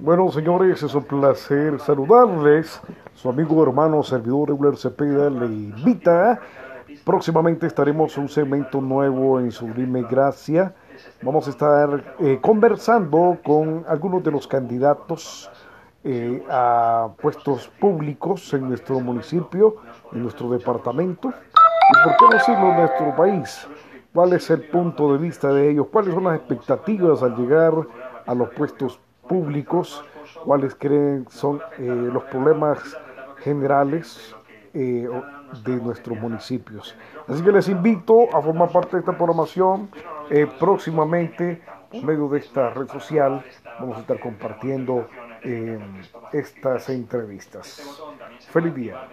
Bueno, señores, es un placer saludarles. Su amigo, hermano, servidor Euler Cepeda le invita. Próximamente estaremos en un segmento nuevo en Sublime Gracia. Vamos a estar eh, conversando con algunos de los candidatos eh, a puestos públicos en nuestro municipio, en nuestro departamento y, por qué no decirlo, en nuestro país. ¿Cuál es el punto de vista de ellos? ¿Cuáles son las expectativas al llegar a los puestos públicos, cuáles creen son eh, los problemas generales eh, de nuestros municipios. Así que les invito a formar parte de esta programación. Eh, próximamente, por medio de esta red social, vamos a estar compartiendo estas entrevistas. Feliz día.